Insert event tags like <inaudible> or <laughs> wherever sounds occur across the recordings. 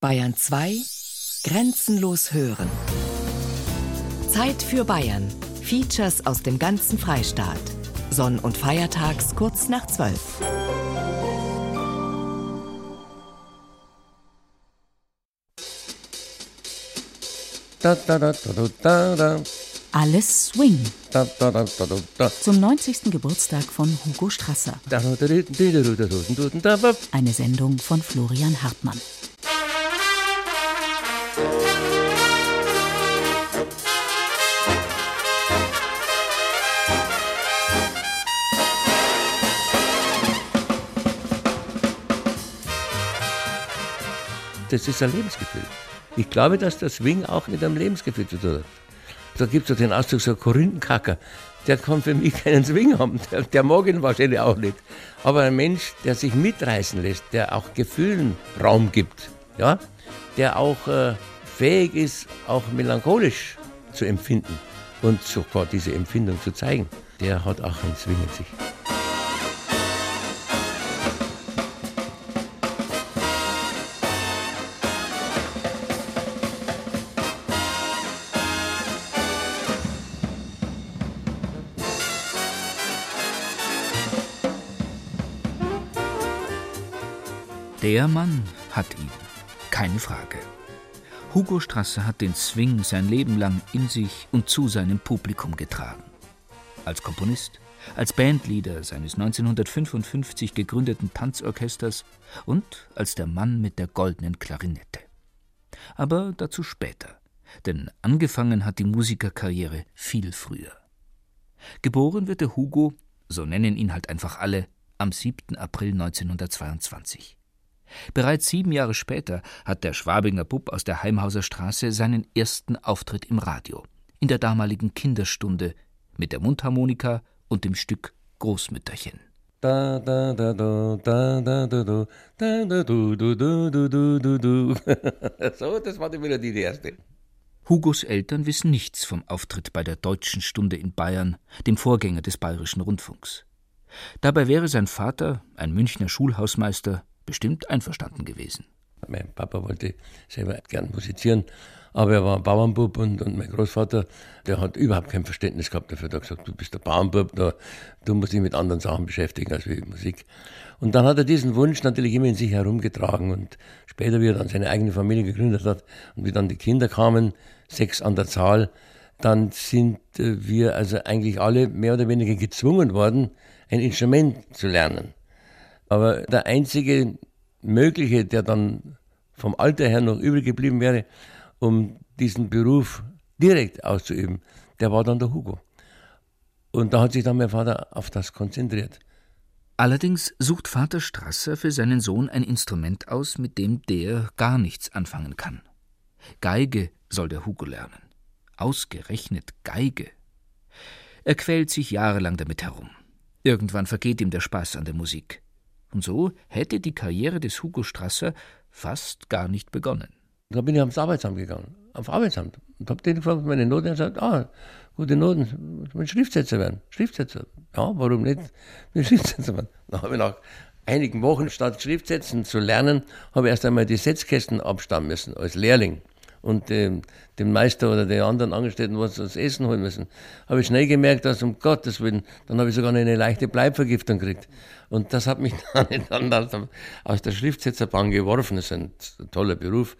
Bayern 2 Grenzenlos hören. Zeit für Bayern. Features aus dem ganzen Freistaat. Sonn- und Feiertags kurz nach 12. Da, da, da, da, da, Alles Swing. Da, da, da, da, da. Zum 90. Geburtstag von Hugo Strasser. Eine Sendung von Florian Hartmann. Das ist ein Lebensgefühl. Ich glaube, dass der Swing auch mit einem Lebensgefühl zu tun hat. Da gibt es den Ausdruck so Korinthenkacker. Der kann für mich <laughs> keinen Swing haben. Der, der mag ihn wahrscheinlich auch nicht. Aber ein Mensch, der sich mitreißen lässt, der auch Gefühlen Raum gibt, ja, der auch äh, fähig ist, auch melancholisch zu empfinden und sofort diese Empfindung zu zeigen, der hat auch einen Swing in sich. Der Mann hat ihn, keine Frage. Hugo Strasser hat den Swing sein Leben lang in sich und zu seinem Publikum getragen. Als Komponist, als Bandleader seines 1955 gegründeten Tanzorchesters und als der Mann mit der goldenen Klarinette. Aber dazu später, denn angefangen hat die Musikerkarriere viel früher. Geboren wird der Hugo, so nennen ihn halt einfach alle, am 7. April 1922. Bereits sieben Jahre später hat der Schwabinger Bub aus der Heimhauser Straße seinen ersten Auftritt im Radio, in der damaligen Kinderstunde, mit der Mundharmonika und dem Stück Großmütterchen. Da, da, da, da, da, da, da, da, da, du, du, du, du, du, du, du. <laughs> So, das war die Melodie, die erste. Hugos Eltern wissen nichts vom Auftritt bei der Deutschen Stunde in Bayern, dem Vorgänger des Bayerischen Rundfunks. Dabei wäre sein Vater, ein Münchner Schulhausmeister, bestimmt einverstanden gewesen. Mein Papa wollte selber gern musizieren, aber er war ein Bauernbub und, und mein Großvater, der hat überhaupt kein Verständnis gehabt dafür. Der hat gesagt, du bist der Bauernbub, da, du musst dich mit anderen Sachen beschäftigen als mit Musik. Und dann hat er diesen Wunsch natürlich immer in sich herumgetragen und später, wie er dann seine eigene Familie gegründet hat und wie dann die Kinder kamen, sechs an der Zahl, dann sind äh, wir also eigentlich alle mehr oder weniger gezwungen worden, ein Instrument zu lernen. Aber der einzige mögliche, der dann vom Alter her noch übrig geblieben wäre, um diesen Beruf direkt auszuüben, der war dann der Hugo. Und da hat sich dann mein Vater auf das konzentriert. Allerdings sucht Vater Strasser für seinen Sohn ein Instrument aus, mit dem der gar nichts anfangen kann. Geige soll der Hugo lernen. Ausgerechnet Geige. Er quält sich jahrelang damit herum. Irgendwann vergeht ihm der Spaß an der Musik. Und so hätte die Karriere des Hugo Strasser fast gar nicht begonnen. Da bin ich ans Arbeitsamt gegangen, auf Arbeitsamt. Und habe den gefragt, meine Noten. Er sagt, ah, gute Noten, ich will Schriftsetzer werden. Schriftsetzer. Ja, warum nicht? Ich will Schriftsetzer werden. <laughs> Dann habe ich nach einigen Wochen, statt Schriftsetzen zu lernen, habe ich erst einmal die Setzkästen abstammen müssen, als Lehrling. Und ähm, dem Meister oder den anderen Angestellten was das Essen holen müssen. Habe ich schnell gemerkt, dass um Gottes Willen, dann habe ich sogar eine leichte Bleibvergiftung gekriegt. Und das hat mich <laughs> dann, dann aus der Schriftsetzerbahn geworfen. Das ist ein toller Beruf.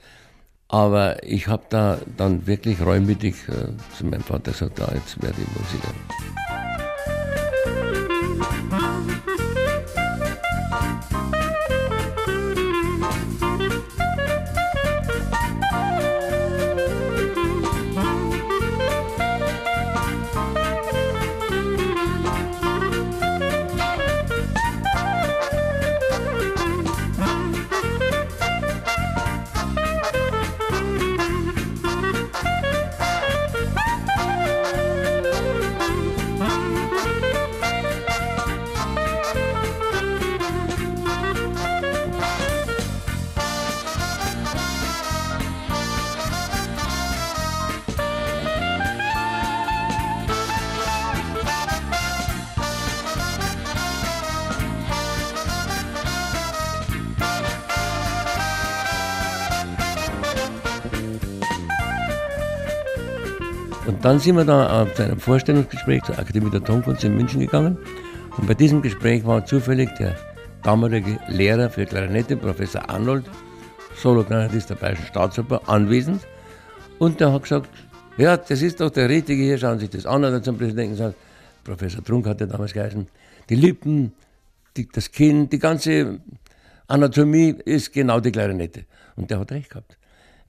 Aber ich habe da dann wirklich reumütig äh, zu meinem Vater gesagt, da jetzt werde ich Musiker. Und dann sind wir da zu einem Vorstellungsgespräch zur Akademie der Tonkunst in München gegangen. Und bei diesem Gespräch war zufällig der damalige Lehrer für Klarinette, Professor Arnold, Solo-Klarinettist der Bayerischen Staatsoper, anwesend. Und der hat gesagt, ja, das ist doch der Richtige hier, schauen Sie sich das an. Und dann zum Präsidenten gesagt, Professor Trunk hat ja damals geheißen, die Lippen, die, das Kinn, die ganze Anatomie ist genau die Klarinette. Und der hat recht gehabt.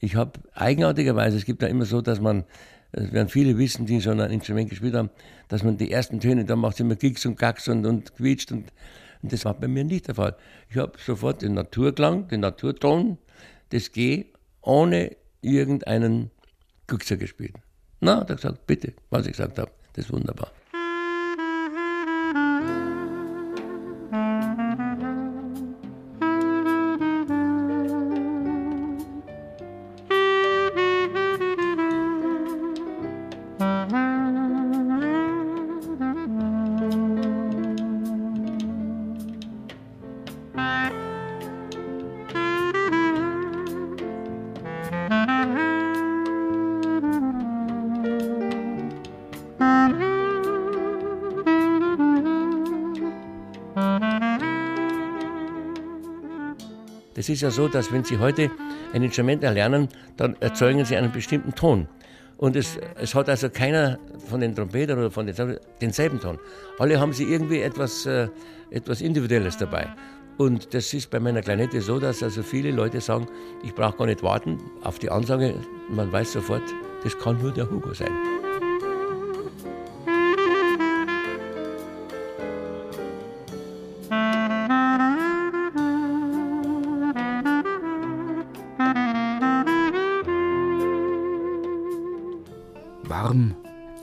Ich habe eigenartigerweise, es gibt ja immer so, dass man, das werden viele wissen, die schon ein Instrument gespielt haben, dass man die ersten Töne, da macht es immer Kicks und Kacks und, und quietscht. Und, und das war bei mir nicht der Fall. Ich habe sofort den Naturklang, den Naturton, das G, ohne irgendeinen Guckser gespielt. Na, hat er gesagt, bitte, was ich gesagt habe, das ist wunderbar. Es ist ja so, dass wenn Sie heute ein Instrument erlernen, dann erzeugen Sie einen bestimmten Ton. Und es, es hat also keiner von den Trompetern oder von den denselben Ton. Alle haben sie irgendwie etwas, äh, etwas Individuelles dabei. Und das ist bei meiner Kleinette so, dass also viele Leute sagen, ich brauche gar nicht warten auf die Ansage. Man weiß sofort, das kann nur der Hugo sein.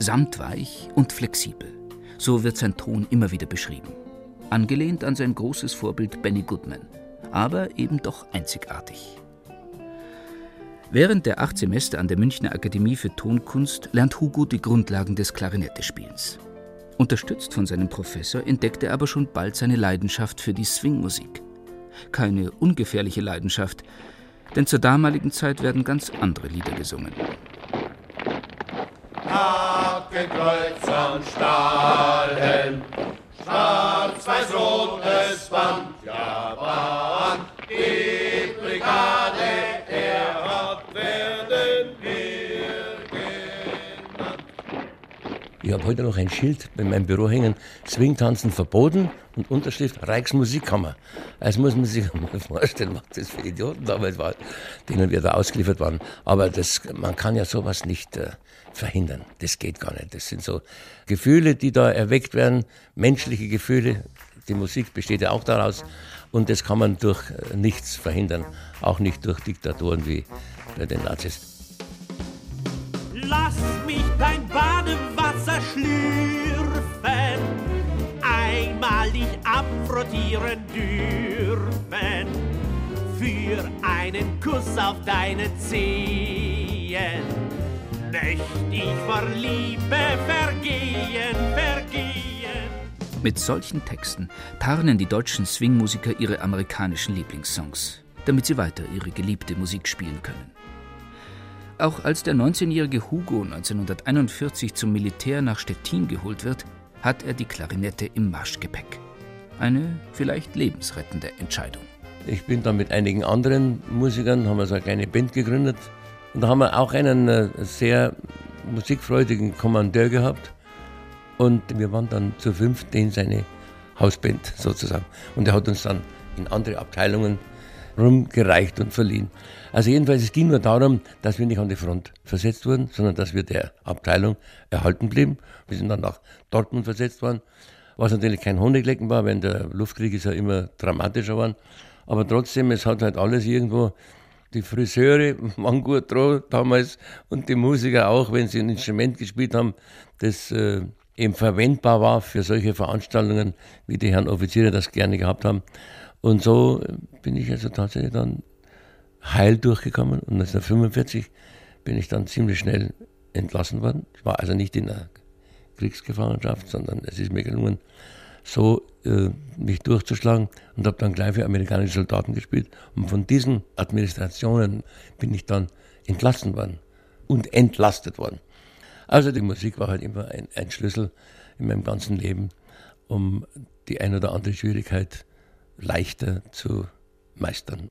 Samtweich und flexibel. So wird sein Ton immer wieder beschrieben. Angelehnt an sein großes Vorbild Benny Goodman, aber eben doch einzigartig. Während der acht Semester an der Münchner Akademie für Tonkunst lernt Hugo die Grundlagen des Klarinettespielens. Unterstützt von seinem Professor entdeckt er aber schon bald seine Leidenschaft für die Swingmusik. Keine ungefährliche Leidenschaft, denn zur damaligen Zeit werden ganz andere Lieder gesungen. Hakenkreuz und Stahlhelm, schwarz-weiß-rotes Band, ja Bauern, Ich habe heute noch ein Schild in meinem Büro hängen, Swingtanzen verboten und Unterschrift Reichsmusikkammer. Das muss man sich <laughs> mal vorstellen, was das für Idioten damals waren, denen wir da ausgeliefert waren. Aber das, man kann ja sowas nicht äh, verhindern. Das geht gar nicht. Das sind so Gefühle, die da erweckt werden, menschliche Gefühle. Die Musik besteht ja auch daraus. Und das kann man durch äh, nichts verhindern. Auch nicht durch Diktatoren wie bei den Nazis. Lass mich Badewasser schlürfen, dich abfrottieren dürfen, für einen Kuss auf deine Zehen möcht ich vor Liebe vergehen, vergehen. Mit solchen Texten tarnen die deutschen Swingmusiker ihre amerikanischen Lieblingssongs, damit sie weiter ihre geliebte Musik spielen können. Auch als der 19-jährige Hugo 1941 zum Militär nach Stettin geholt wird, hat er die Klarinette im Marschgepäck. Eine vielleicht lebensrettende Entscheidung. Ich bin dann mit einigen anderen Musikern, haben wir so eine kleine Band gegründet, und da haben wir auch einen äh, sehr musikfreudigen Kommandeur gehabt. Und wir waren dann zu fünft in seine Hausband sozusagen. Und er hat uns dann in andere Abteilungen rumgereicht und verliehen. Also jedenfalls, es ging nur darum, dass wir nicht an die Front versetzt wurden, sondern dass wir der Abteilung erhalten blieben. Wir sind dann nach Dortmund versetzt worden, was natürlich kein Honiglecken war, wenn der Luftkrieg ist ja immer dramatischer war. Aber trotzdem, es hat halt alles irgendwo die Friseure waren gut dran damals und die Musiker auch, wenn sie ein Instrument gespielt haben, das äh, eben verwendbar war für solche Veranstaltungen, wie die Herren Offiziere das gerne gehabt haben. Und so bin ich also tatsächlich dann heil durchgekommen und 1945 bin ich dann ziemlich schnell entlassen worden. Ich war also nicht in der Kriegsgefangenschaft, sondern es ist mir gelungen, so äh, mich durchzuschlagen und habe dann gleich für amerikanische Soldaten gespielt. Und von diesen Administrationen bin ich dann entlassen worden und entlastet worden. Also die Musik war halt immer ein, ein Schlüssel in meinem ganzen Leben, um die ein oder andere Schwierigkeit leichter zu meistern.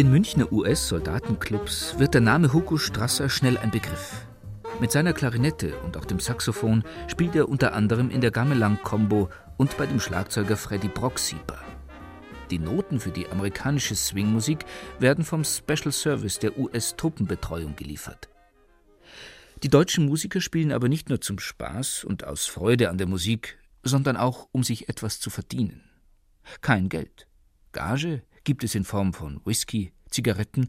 Den Münchner US-Soldatenclubs wird der Name Hugo Strasser schnell ein Begriff. Mit seiner Klarinette und auch dem Saxophon spielt er unter anderem in der Gamelan-Combo und bei dem Schlagzeuger Freddy Brocksieper. Die Noten für die amerikanische Swingmusik werden vom Special Service der US-Truppenbetreuung geliefert. Die deutschen Musiker spielen aber nicht nur zum Spaß und aus Freude an der Musik, sondern auch, um sich etwas zu verdienen. Kein Geld. Gage gibt es in Form von Whisky, Zigaretten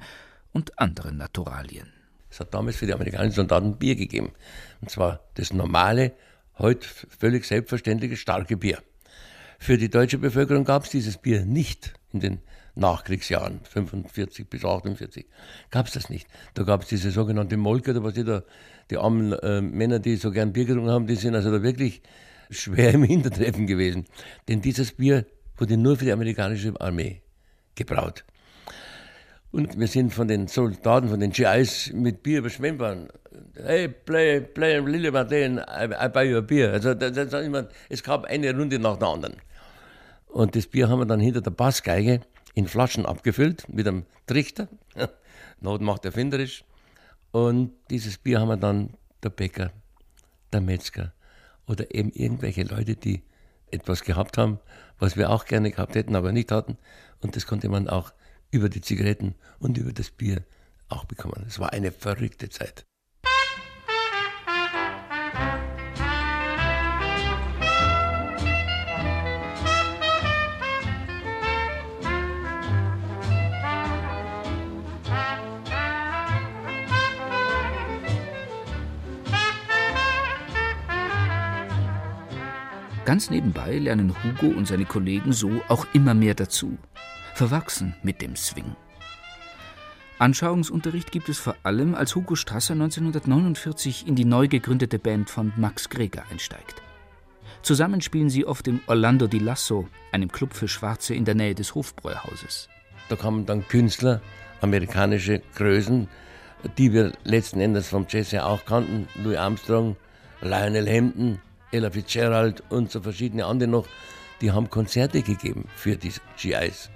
und anderen Naturalien. Es hat damals für die amerikanischen Soldaten Bier gegeben. Und zwar das normale, heute völlig selbstverständliche starke Bier. Für die deutsche Bevölkerung gab es dieses Bier nicht in den Nachkriegsjahren, 45 bis 48, gab es das nicht. Da gab es diese sogenannte Molke, da was die da, die armen äh, Männer, die so gern Bier getrunken haben, die sind also da wirklich schwer im Hintertreffen gewesen. Denn dieses Bier wurde nur für die amerikanische Armee gebraut. Und wir sind von den Soldaten, von den GIs mit Bier überschwemmt worden. Hey, play, play Lily Martin, I, I buy you a beer. Also, das, das immer, es gab eine Runde nach der anderen. Und das Bier haben wir dann hinter der Bassgeige in Flaschen abgefüllt mit einem Trichter. <laughs> Not macht erfinderisch. Und dieses Bier haben wir dann der Bäcker, der Metzger oder eben irgendwelche Leute, die etwas gehabt haben, was wir auch gerne gehabt hätten, aber nicht hatten. Und das konnte man auch über die Zigaretten und über das Bier auch bekommen. Es war eine verrückte Zeit. Ganz nebenbei lernen Hugo und seine Kollegen so auch immer mehr dazu, verwachsen mit dem Swing. Anschauungsunterricht gibt es vor allem, als Hugo Strasser 1949 in die neu gegründete Band von Max Greger einsteigt. Zusammen spielen sie oft im Orlando di Lasso, einem Club für Schwarze in der Nähe des Hofbräuhauses. Da kamen dann Künstler, amerikanische Größen, die wir letzten Endes vom Jazz ja auch kannten, Louis Armstrong, Lionel Hampton, Ella Fitzgerald und so verschiedene andere noch, die haben Konzerte gegeben für die GIs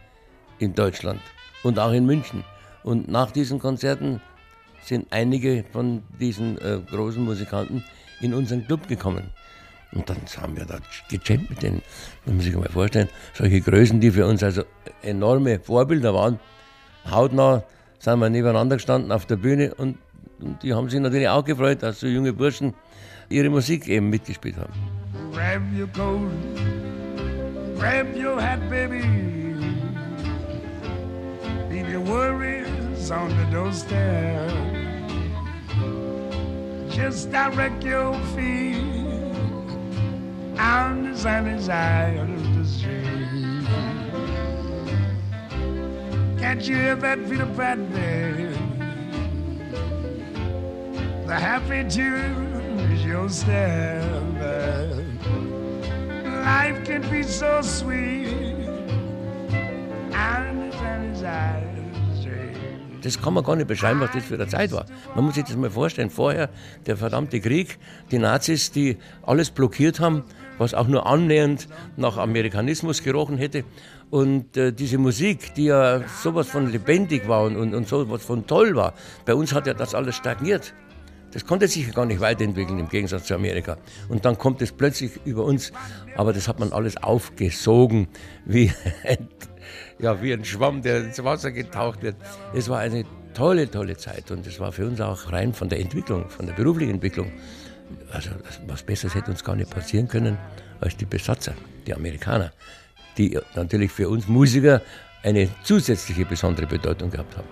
in Deutschland und auch in München. Und nach diesen Konzerten sind einige von diesen äh, großen Musikanten in unseren Club gekommen. Und dann haben wir da gejammt mit denen. Das muss ich mir vorstellen. Solche Größen, die für uns also enorme Vorbilder waren. Hautnah sind wir nebeneinander gestanden auf der Bühne und, und die haben sich natürlich auch gefreut, dass so junge Burschen ihre Musik eben mitgespielt haben. Grab your coat, grab your hat, baby. Leave your worries on the doorstep. Just direct your feet on the sunny side of the street. Can't you hear that Peter Pan, baby? The happy tune step. Life can be so sweet. Das kann man gar nicht beschreiben, was das für eine Zeit war. Man muss sich das mal vorstellen. Vorher der verdammte Krieg, die Nazis, die alles blockiert haben, was auch nur annähernd nach Amerikanismus gerochen hätte. Und äh, diese Musik, die ja sowas von lebendig war und, und, und sowas von toll war, bei uns hat ja das alles stagniert. Das konnte sich gar nicht weiterentwickeln im Gegensatz zu Amerika. Und dann kommt es plötzlich über uns, aber das hat man alles aufgesogen, wie ein, ja, wie ein Schwamm, der ins Wasser getaucht wird. Es war eine tolle, tolle Zeit und es war für uns auch rein von der Entwicklung, von der beruflichen Entwicklung. Also was Besseres hätte uns gar nicht passieren können als die Besatzer, die Amerikaner, die natürlich für uns Musiker eine zusätzliche besondere Bedeutung gehabt haben.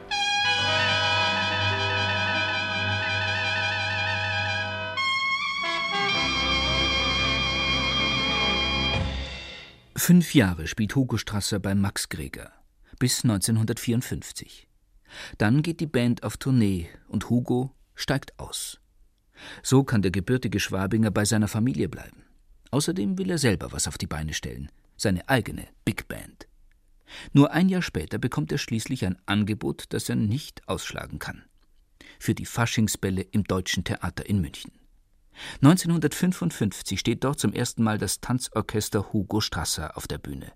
Fünf Jahre spielt Hugo Strasser bei Max Greger, bis 1954. Dann geht die Band auf Tournee und Hugo steigt aus. So kann der gebürtige Schwabinger bei seiner Familie bleiben. Außerdem will er selber was auf die Beine stellen, seine eigene Big Band. Nur ein Jahr später bekommt er schließlich ein Angebot, das er nicht ausschlagen kann. Für die Faschingsbälle im Deutschen Theater in München. 1955 steht dort zum ersten Mal das Tanzorchester Hugo Strasser auf der Bühne.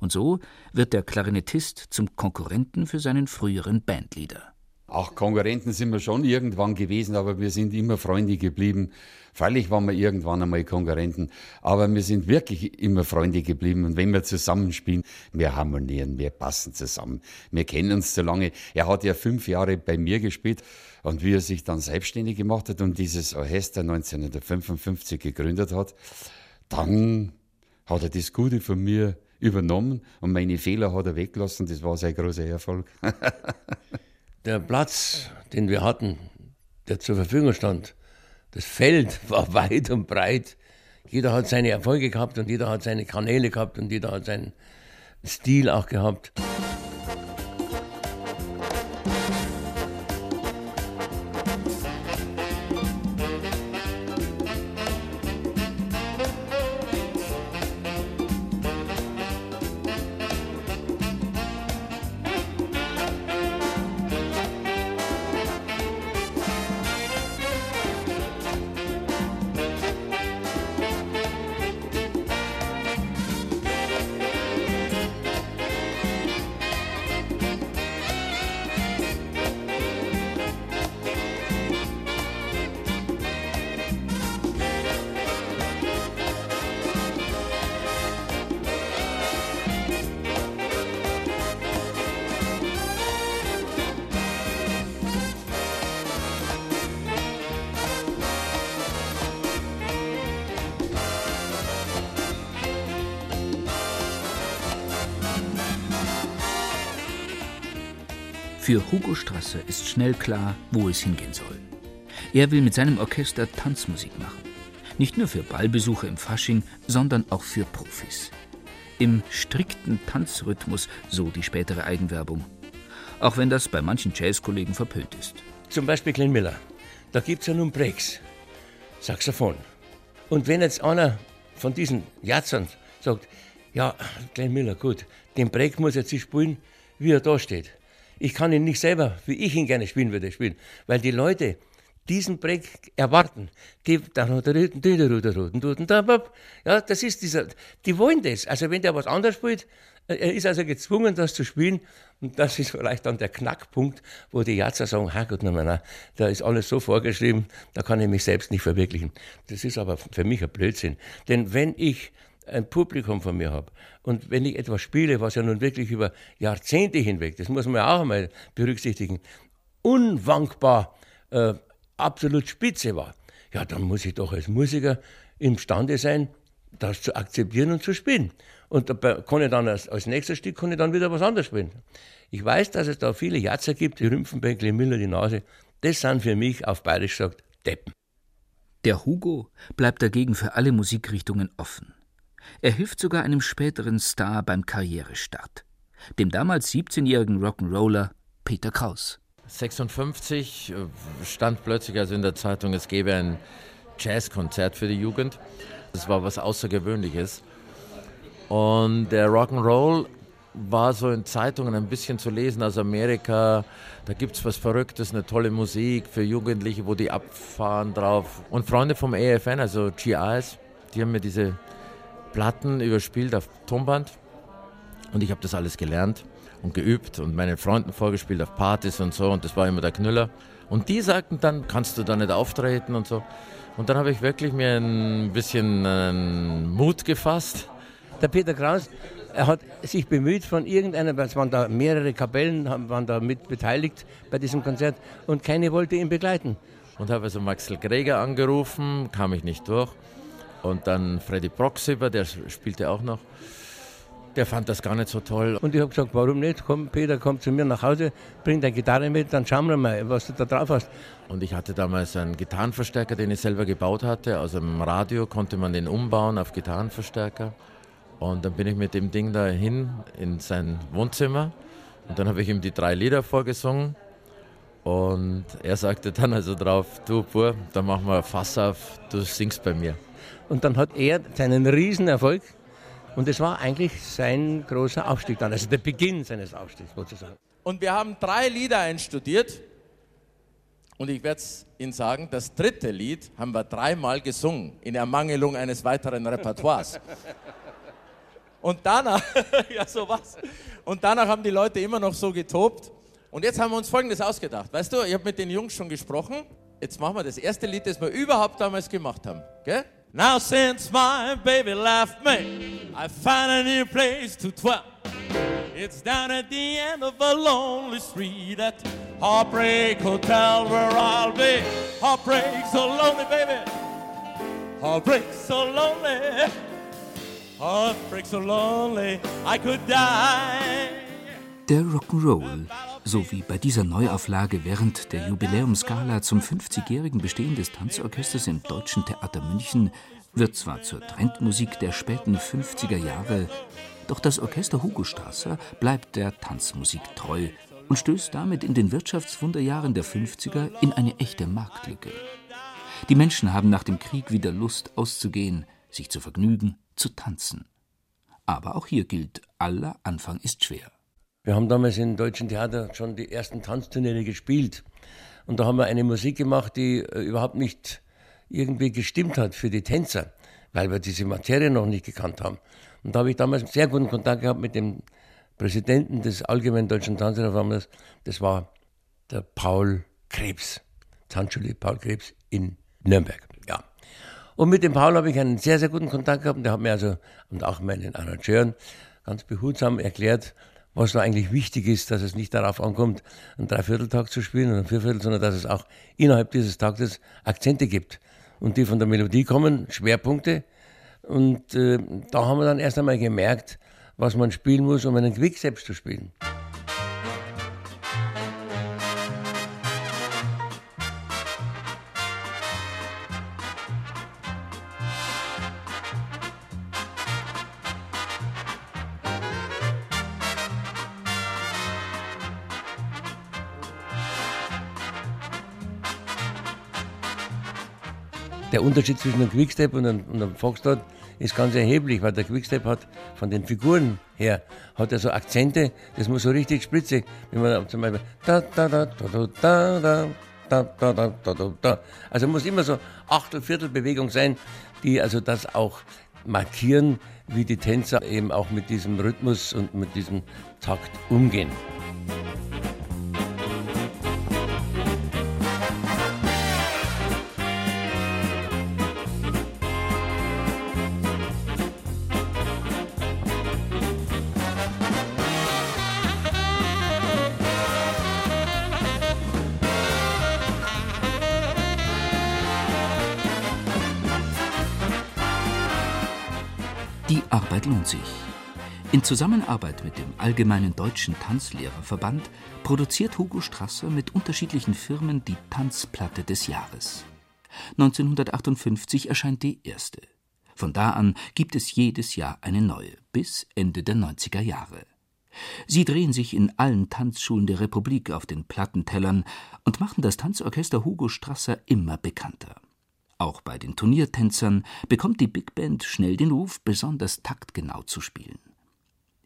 Und so wird der Klarinettist zum Konkurrenten für seinen früheren Bandleader. Auch Konkurrenten sind wir schon irgendwann gewesen, aber wir sind immer Freunde geblieben. Freilich waren wir irgendwann einmal Konkurrenten, aber wir sind wirklich immer Freunde geblieben. Und wenn wir zusammenspielen, wir harmonieren, wir passen zusammen. Wir kennen uns so lange. Er hat ja fünf Jahre bei mir gespielt und wie er sich dann selbstständig gemacht hat und dieses Orchester 1955 gegründet hat, dann hat er das Gute von mir übernommen und meine Fehler hat er weggelassen. Das war sein großer Erfolg. <laughs> der Platz, den wir hatten, der zur Verfügung stand, das Feld <laughs> war weit und breit. Jeder hat seine Erfolge gehabt und jeder hat seine Kanäle gehabt und jeder hat seinen Stil auch gehabt. Für Hugo Strasser ist schnell klar, wo es hingehen soll. Er will mit seinem Orchester Tanzmusik machen. Nicht nur für Ballbesucher im Fasching, sondern auch für Profis. Im strikten Tanzrhythmus, so die spätere Eigenwerbung. Auch wenn das bei manchen Jazzkollegen verpönt ist. Zum Beispiel Glenn Miller. Da gibt es ja nun Breaks. Saxophon. Und wenn jetzt einer von diesen Jazzern sagt, ja, Glenn Miller, gut, den Break muss jetzt spielen, wie er da steht ich kann ihn nicht selber, wie ich ihn gerne spielen würde, spielen, weil die Leute diesen Break erwarten. Die, ja, das ist dieser, die wollen das. Also wenn der was anderes spielt, äh, er ist also gezwungen, das zu spielen. Und das ist vielleicht dann der Knackpunkt, wo die Jatzer sagen, ha Gott, nein, nein, da ist alles so vorgeschrieben, da kann ich mich selbst nicht verwirklichen. Das ist aber für mich ein Blödsinn. Denn wenn ich ein Publikum von mir habe und wenn ich etwas spiele, was ja nun wirklich über Jahrzehnte hinweg, das muss man ja auch einmal berücksichtigen, unwankbar äh, absolut spitze war, ja, dann muss ich doch als Musiker imstande sein, das zu akzeptieren und zu spielen. Und dabei kann ich dann als, als nächstes Stück kann dann wieder was anderes spielen. Ich weiß, dass es da viele Jatzer gibt, die Rümpfenbänkle, Miller, die Nase. Das sind für mich auf Bayerisch gesagt Deppen. Der Hugo bleibt dagegen für alle Musikrichtungen offen. Er hilft sogar einem späteren Star beim Karrierestart, dem damals 17-jährigen Rock'n'Roller Peter Kraus. 56 äh, stand plötzlich also in der Zeitung, es gäbe ein Jazzkonzert für die Jugend. Das war was Außergewöhnliches. Und der Rock'n'Roll war so in Zeitungen ein bisschen zu lesen aus Amerika. Da gibt es was Verrücktes, eine tolle Musik für Jugendliche, wo die abfahren drauf. Und Freunde vom AFN, also GIs, die haben mir diese Platten überspielt auf Tonband. Und ich habe das alles gelernt und geübt und meinen Freunden vorgespielt auf Partys und so. Und das war immer der Knüller. Und die sagten dann, kannst du da nicht auftreten und so. Und dann habe ich wirklich mir ein bisschen äh, Mut gefasst. Der Peter Kraus, er hat sich bemüht von irgendeiner, es waren da mehrere Kapellen, waren da mit beteiligt bei diesem Konzert und keine wollte ihn begleiten. Und habe also Maxel Greger angerufen, kam ich nicht durch. Und dann Freddy Proxima, der spielte auch noch. Der fand das gar nicht so toll. Und ich habe gesagt, warum nicht? Komm, Peter, komm zu mir nach Hause, bring deine Gitarre mit, dann schauen wir mal, was du da drauf hast. Und ich hatte damals einen Gitarrenverstärker, den ich selber gebaut hatte. Aus dem Radio konnte man den umbauen auf Gitarrenverstärker. Und dann bin ich mit dem Ding da hin in sein Wohnzimmer und dann habe ich ihm die drei Lieder vorgesungen. Und er sagte dann also drauf, du Bur, dann machen wir Fass auf, du singst bei mir. Und dann hat er seinen Riesenerfolg und es war eigentlich sein großer Aufstieg dann, also der Beginn seines Aufstiegs sozusagen. Und wir haben drei Lieder einstudiert. Und ich werde es Ihnen sagen, das dritte Lied haben wir dreimal gesungen, in Ermangelung eines weiteren Repertoires. Und danach, <laughs> ja sowas. Und danach haben die Leute immer noch so getobt. Und jetzt haben wir uns Folgendes ausgedacht. Weißt du, ich habe mit den Jungs schon gesprochen. Jetzt machen wir das erste Lied, das wir überhaupt damals gemacht haben. Gell? Now since my baby left me, I found a new place to dwell. It's down at the end of a lonely street at Heartbreak Hotel where I'll be. Heartbreak so lonely, baby. Heartbreak so lonely. Heartbreak so lonely, I could die. Der Rock'n'Roll, so wie bei dieser Neuauflage während der Jubiläumsgala zum 50-jährigen Bestehen des Tanzorchesters im Deutschen Theater München, wird zwar zur Trendmusik der späten 50er Jahre, doch das Orchester Hugo Strasser bleibt der Tanzmusik treu und stößt damit in den Wirtschaftswunderjahren der 50er in eine echte Marktlücke. Die Menschen haben nach dem Krieg wieder Lust auszugehen, sich zu vergnügen, zu tanzen. Aber auch hier gilt, aller Anfang ist schwer. Wir haben damals im Deutschen Theater schon die ersten Tanzturniere gespielt. Und da haben wir eine Musik gemacht, die äh, überhaupt nicht irgendwie gestimmt hat für die Tänzer, weil wir diese Materie noch nicht gekannt haben. Und da habe ich damals sehr guten Kontakt gehabt mit dem Präsidenten des Allgemeinen Deutschen Tanzreformers. Das war der Paul Krebs, Tanzschule Paul Krebs in Nürnberg. Ja. Und mit dem Paul habe ich einen sehr, sehr guten Kontakt gehabt. Der hat mir also, und auch meinen Arrangeuren, ganz behutsam erklärt, was da eigentlich wichtig ist, dass es nicht darauf ankommt, einen Dreivierteltag zu spielen oder einen Vierviertel, sondern dass es auch innerhalb dieses Taktes Akzente gibt. Und die von der Melodie kommen, Schwerpunkte. Und äh, da haben wir dann erst einmal gemerkt, was man spielen muss, um einen Quickstep zu spielen. Der Unterschied zwischen einem Quickstep und einem, und einem Foxtrot ist ganz erheblich, weil der Quickstep hat von den Figuren her, hat er so Akzente, das muss so richtig spritzig, wenn man zum Beispiel da, da, da, da, da, da, da, da, da, da, da, da. Also muss immer so Achtel, Viertel Bewegung sein, die also das auch markieren, wie die Tänzer eben auch mit diesem Rhythmus und mit diesem Takt umgehen. Arbeit lohnt sich. In Zusammenarbeit mit dem Allgemeinen Deutschen Tanzlehrerverband produziert Hugo Strasser mit unterschiedlichen Firmen die Tanzplatte des Jahres. 1958 erscheint die erste. Von da an gibt es jedes Jahr eine neue, bis Ende der 90er Jahre. Sie drehen sich in allen Tanzschulen der Republik auf den Plattentellern und machen das Tanzorchester Hugo Strasser immer bekannter. Auch bei den Turniertänzern bekommt die Big Band schnell den Ruf, besonders taktgenau zu spielen.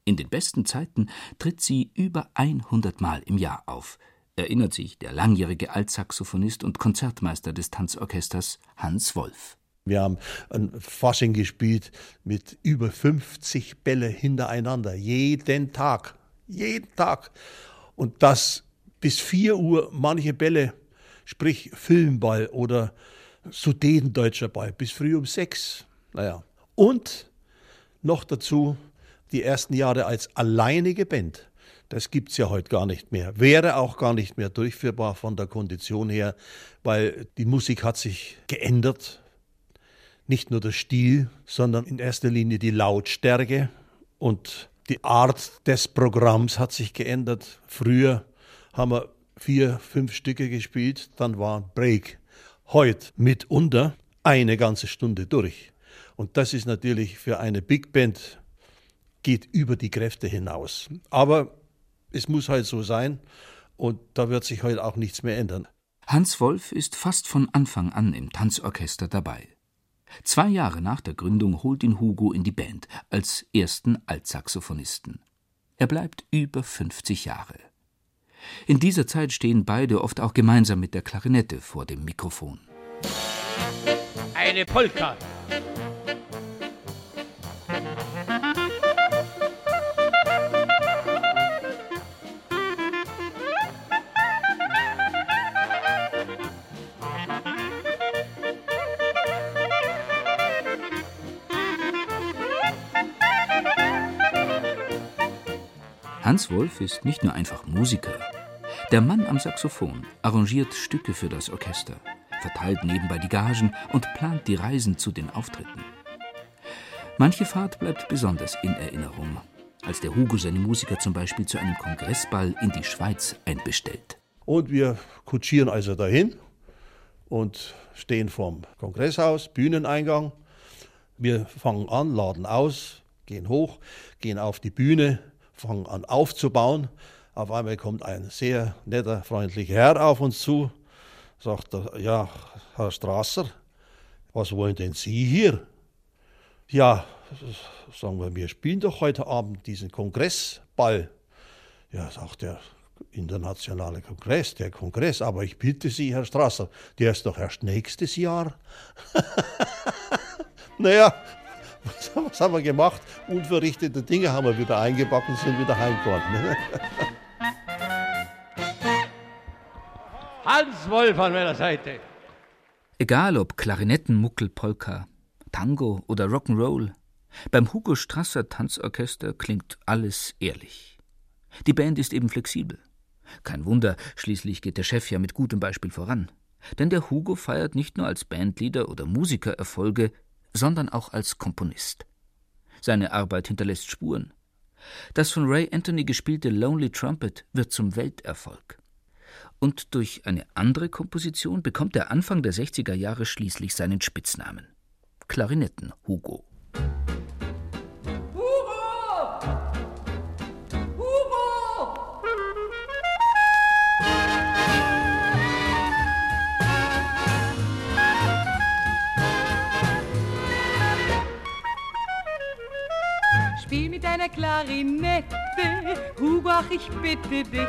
In den besten Zeiten tritt sie über 100 Mal im Jahr auf, erinnert sich der langjährige Altsaxophonist und Konzertmeister des Tanzorchesters Hans Wolf. Wir haben ein Fasching gespielt mit über 50 Bälle hintereinander, jeden Tag, jeden Tag. Und das bis 4 Uhr manche Bälle, sprich Filmball oder Sudetendeutscher Ball, bis früh um 6. Naja. Und noch dazu die ersten Jahre als alleinige Band. Das gibt es ja heute gar nicht mehr. Wäre auch gar nicht mehr durchführbar von der Kondition her, weil die Musik hat sich geändert nicht nur der Stil, sondern in erster Linie die Lautstärke und die Art des Programms hat sich geändert. Früher haben wir vier, fünf Stücke gespielt, dann war ein Break. Heute mitunter eine ganze Stunde durch. Und das ist natürlich für eine Big Band geht über die Kräfte hinaus. Aber es muss halt so sein und da wird sich heute auch nichts mehr ändern. Hans Wolf ist fast von Anfang an im Tanzorchester dabei. Zwei Jahre nach der Gründung holt ihn Hugo in die Band als ersten Altsaxophonisten. Er bleibt über 50 Jahre. In dieser Zeit stehen beide oft auch gemeinsam mit der Klarinette vor dem Mikrofon. Eine Polka. Hans Wolf ist nicht nur einfach Musiker. Der Mann am Saxophon arrangiert Stücke für das Orchester, verteilt nebenbei die Gagen und plant die Reisen zu den Auftritten. Manche Fahrt bleibt besonders in Erinnerung, als der Hugo seine Musiker zum Beispiel zu einem Kongressball in die Schweiz einbestellt. Und wir kutschieren also dahin und stehen vorm Kongresshaus, Bühneneingang. Wir fangen an, laden aus, gehen hoch, gehen auf die Bühne, fangen an aufzubauen. Auf einmal kommt ein sehr netter, freundlicher Herr auf uns zu, sagt er, ja, Herr Strasser, was wollen denn Sie hier? Ja, sagen wir, wir spielen doch heute Abend diesen Kongressball. Ja, sagt der internationale Kongress, der Kongress, aber ich bitte Sie, Herr Strasser, der ist doch erst nächstes Jahr. <laughs> naja, was, was, haben wir gemacht? Unverrichtete Dinge haben wir wieder eingepackt und sind wieder heimgekommen. <laughs> Hans Wolf an meiner Seite. Egal ob Klarinettenmuckel, Polka, Tango oder Rock'n'Roll, beim Hugo Strasser Tanzorchester klingt alles ehrlich. Die Band ist eben flexibel. Kein Wunder, schließlich geht der Chef ja mit gutem Beispiel voran. Denn der Hugo feiert nicht nur als Bandleader oder Musiker Erfolge, sondern auch als Komponist. Seine Arbeit hinterlässt Spuren. Das von Ray Anthony gespielte Lonely Trumpet wird zum Welterfolg. Und durch eine andere Komposition bekommt er Anfang der 60er Jahre schließlich seinen Spitznamen. Klarinetten Hugo. Spiel mit deiner Klarinette, Hugo, ach, ich bitte dich.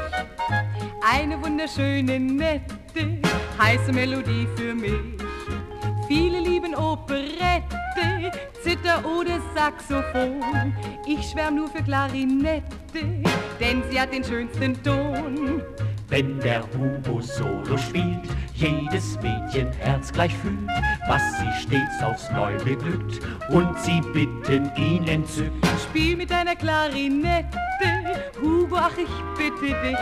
Eine wunderschöne, nette, heiße Melodie für mich. Viele lieben Operette, Zither oder Saxophon. Ich schwärm nur für Klarinette, denn sie hat den schönsten Ton. Wenn der Hugo Solo spielt, jedes Mädchen Herz gleich fühlt, was sie stets aufs Neu beglückt und sie bitten ihn entzückt. Spiel mit deiner Klarinette, Hugo, ach ich bitte dich,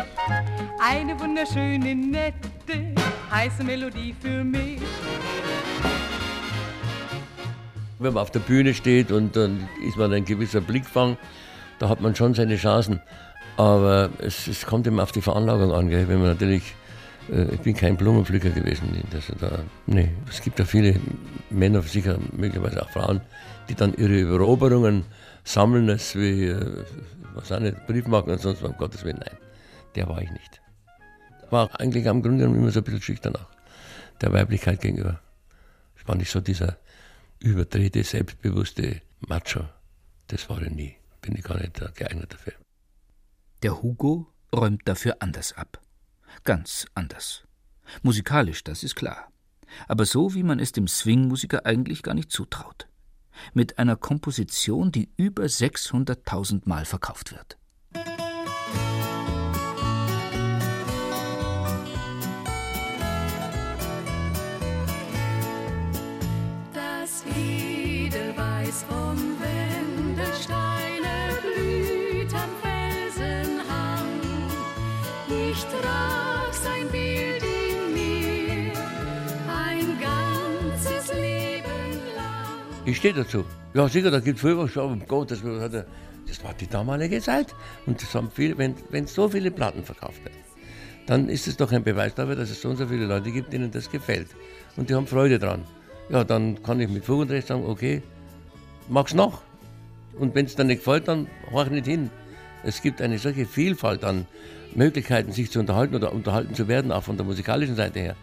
eine wunderschöne, nette, heiße Melodie für mich. Wenn man auf der Bühne steht und dann ist man ein gewisser Blickfang, da hat man schon seine Chancen. Aber es, es kommt immer auf die Veranlagung an, gell? wenn man natürlich, äh, ich bin kein Blumenpflücker gewesen. Das, da, nee. Es gibt ja viele Männer, sicher möglicherweise auch Frauen, die dann ihre Eroberungen sammeln, als wie, äh, was auch nicht, Briefmarken und sonst was, um Gottes Willen, nein. Der war ich nicht. War eigentlich am Grunde genommen immer so ein bisschen schüchtern auch, der Weiblichkeit gegenüber. Ich war nicht so dieser überdrehte, selbstbewusste Macho. Das war ich nie. Bin ich gar nicht geeignet dafür. Der Hugo räumt dafür anders ab. Ganz anders. Musikalisch, das ist klar. Aber so, wie man es dem Swing-Musiker eigentlich gar nicht zutraut. Mit einer Komposition, die über 600.000 Mal verkauft wird. Ich stehe dazu. Ja, sicher, da gibt es viel was schon, um Gottes Willen. Das war die damalige Zeit. Und das haben viele, wenn, wenn so viele Platten verkauft werden, dann ist es doch ein Beweis dafür, dass es so und so viele Leute gibt, denen das gefällt. Und die haben Freude dran. Ja, dann kann ich mit Fug und Recht sagen, okay, mach's noch. Und wenn es dann nicht gefällt, dann horch nicht hin. Es gibt eine solche Vielfalt an Möglichkeiten, sich zu unterhalten oder unterhalten zu werden, auch von der musikalischen Seite her.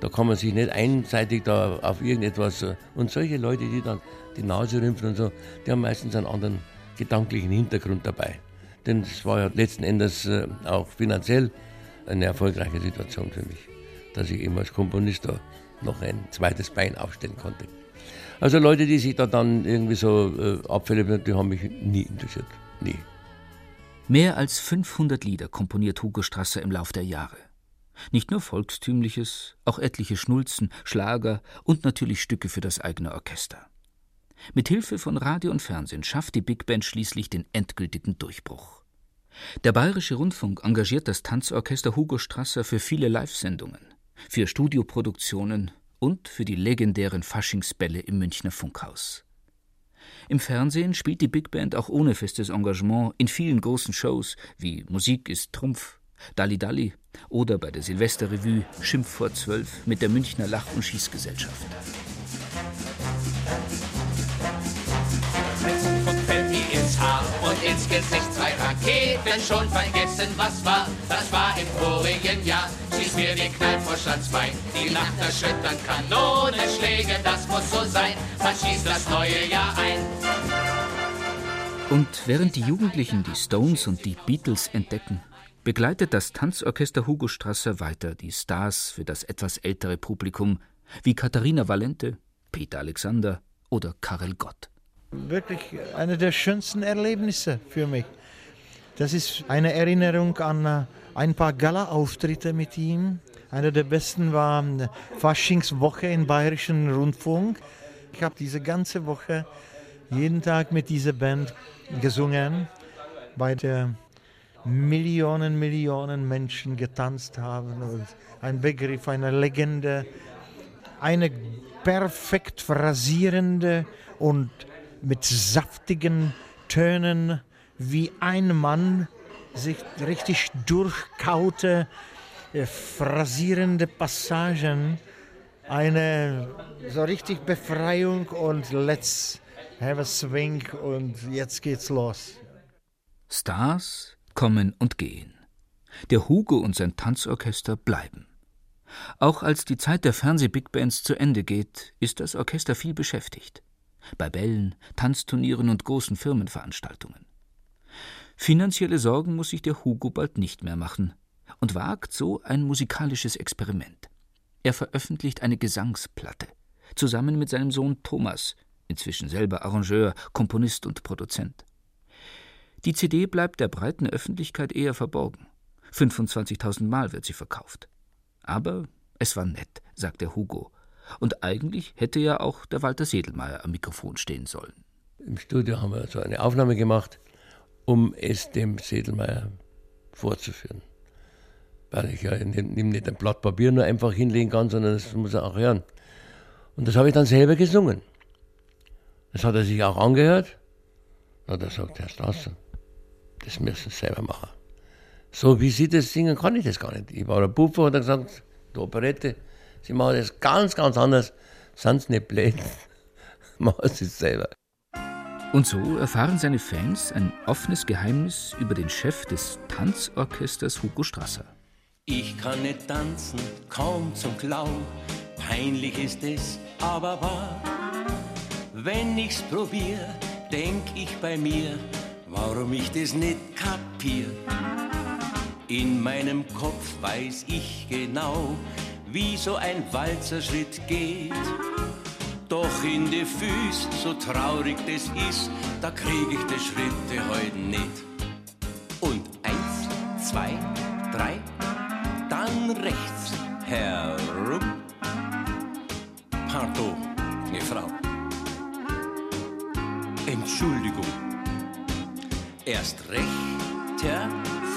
Da kann man sich nicht einseitig da auf irgendetwas. äh, Und solche Leute, die dann die Nase rümpfen und so, die haben meistens einen anderen gedanklichen Hintergrund dabei. Denn es war ja letzten Endes äh, auch finanziell eine erfolgreiche Situation für mich, dass ich eben als Komponist da noch ein zweites Bein aufstellen konnte. Also Leute, die sich da dann irgendwie so äh, Abfälle, die haben mich nie interessiert. Nie. Mehr als 500 Lieder komponiert Hugo Strasser im Lauf der Jahre. Nicht nur Volkstümliches, auch etliche Schnulzen, Schlager und natürlich Stücke für das eigene Orchester. Mit Hilfe von Radio und Fernsehen schafft die Big Band schließlich den endgültigen Durchbruch. Der Bayerische Rundfunk engagiert das Tanzorchester Hugo Strasser für viele Live-Sendungen, für Studioproduktionen und für die legendären Faschingsbälle im Münchner Funkhaus. Im Fernsehen spielt die Big Band auch ohne festes Engagement in vielen großen Shows wie Musik ist Trumpf, Dalli Dalli oder bei der Silvesterrevue Schimpf vor zwölf mit der Münchner Lach- und Schießgesellschaft. und ins Gesicht zwei Raketen. Schon vergessen, was war, das war im vorigen Jahr. Schieß mir den Knall vor Schanzbein, die Nacht erschüttern Kanonenschläge, das muss so sein. Man schießt das neue Jahr ein. Und während die Jugendlichen die Stones und die Beatles entdecken, begleitet das Tanzorchester Hugo Strasser weiter die Stars für das etwas ältere Publikum wie Katharina Valente, Peter Alexander oder Karel Gott. Wirklich eine der schönsten Erlebnisse für mich. Das ist eine Erinnerung an äh, ein paar Gala-Auftritte mit ihm. Einer der besten war äh, Faschingswoche im Bayerischen Rundfunk. Ich habe diese ganze Woche jeden Tag mit dieser Band gesungen, bei der Millionen, Millionen Menschen getanzt haben. Und ein Begriff, eine Legende, eine perfekt phrasierende und mit saftigen Tönen wie ein Mann sich richtig durchkaute, äh, phrasierende Passagen. Eine so richtig Befreiung und let's have a swing und jetzt geht's los. Stars kommen und gehen. Der Hugo und sein Tanzorchester bleiben. Auch als die Zeit der Fernseh-Big-Bands zu Ende geht, ist das Orchester viel beschäftigt. Bei Bällen, Tanzturnieren und großen Firmenveranstaltungen. Finanzielle Sorgen muss sich der Hugo bald nicht mehr machen und wagt so ein musikalisches Experiment. Er veröffentlicht eine Gesangsplatte, zusammen mit seinem Sohn Thomas, inzwischen selber Arrangeur, Komponist und Produzent. Die CD bleibt der breiten Öffentlichkeit eher verborgen. 25.000 Mal wird sie verkauft. Aber es war nett, sagt der Hugo. Und eigentlich hätte ja auch der Walter Sedelmeier am Mikrofon stehen sollen. Im Studio haben wir so eine Aufnahme gemacht, um es dem Sedelmeier vorzuführen. Weil ich ja nicht, ein Blatt Papier nur einfach hinlegen kann, sondern das muss er auch hören. Und das habe ich dann selber gesungen. Das hat er sich auch angehört. Und hat er gesagt, Herr Strasser, das müssen Sie selber machen. So wie Sie das singen, kann ich das gar nicht. Ich war der Puffer und hat gesagt, die Operette, Sie machen das ganz, ganz anders. Sind Sie nicht blöd? <laughs> machen Sie es selber. Und so erfahren seine Fans ein offenes Geheimnis über den Chef des Tanzorchesters Hugo Strasser. Ich kann nicht tanzen, kaum zum Glauben. Peinlich ist es, aber wahr. Wenn ich's probier, denk ich bei mir, warum ich das nicht kapier. In meinem Kopf weiß ich genau, wie so ein Walzerschritt geht. Doch in die Füße, so traurig das ist, da krieg ich die Schritte heute nicht. Und eins, zwei, drei, dann rechts herum. Pardon, ne Frau. Entschuldigung. Erst rechter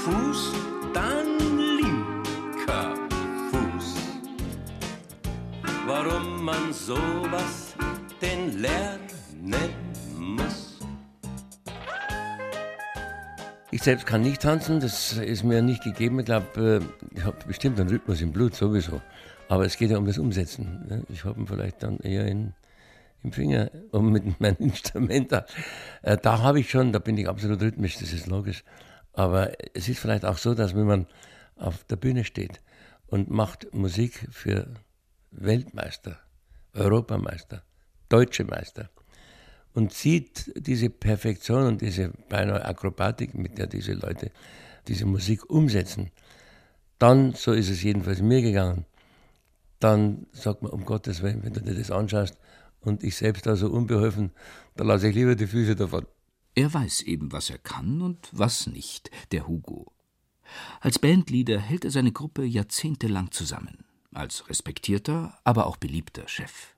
Fuß, dann linker Fuß. Warum man sowas denn lernen muss. Ich selbst kann nicht tanzen, das ist mir nicht gegeben. Ich glaube, ich habe bestimmt einen Rhythmus im Blut, sowieso. Aber es geht ja um das Umsetzen. ne? Ich habe ihn vielleicht dann eher in, im Finger und mit <laughs> meinem Instrument da, äh, da habe ich schon, da bin ich absolut rhythmisch, das ist logisch. Aber es ist vielleicht auch so, dass wenn man auf der Bühne steht und macht Musik für Weltmeister, Europameister, deutsche Meister und sieht diese Perfektion und diese beinahe Akrobatik, mit der diese Leute diese Musik umsetzen, dann, so ist es jedenfalls mir gegangen, dann sagt man, um Gottes Willen, wenn du dir das anschaust und ich selbst da so unbeholfen, dann lasse ich lieber die Füße davon. Er weiß eben, was er kann und was nicht, der Hugo. Als Bandleader hält er seine Gruppe jahrzehntelang zusammen, als respektierter, aber auch beliebter Chef.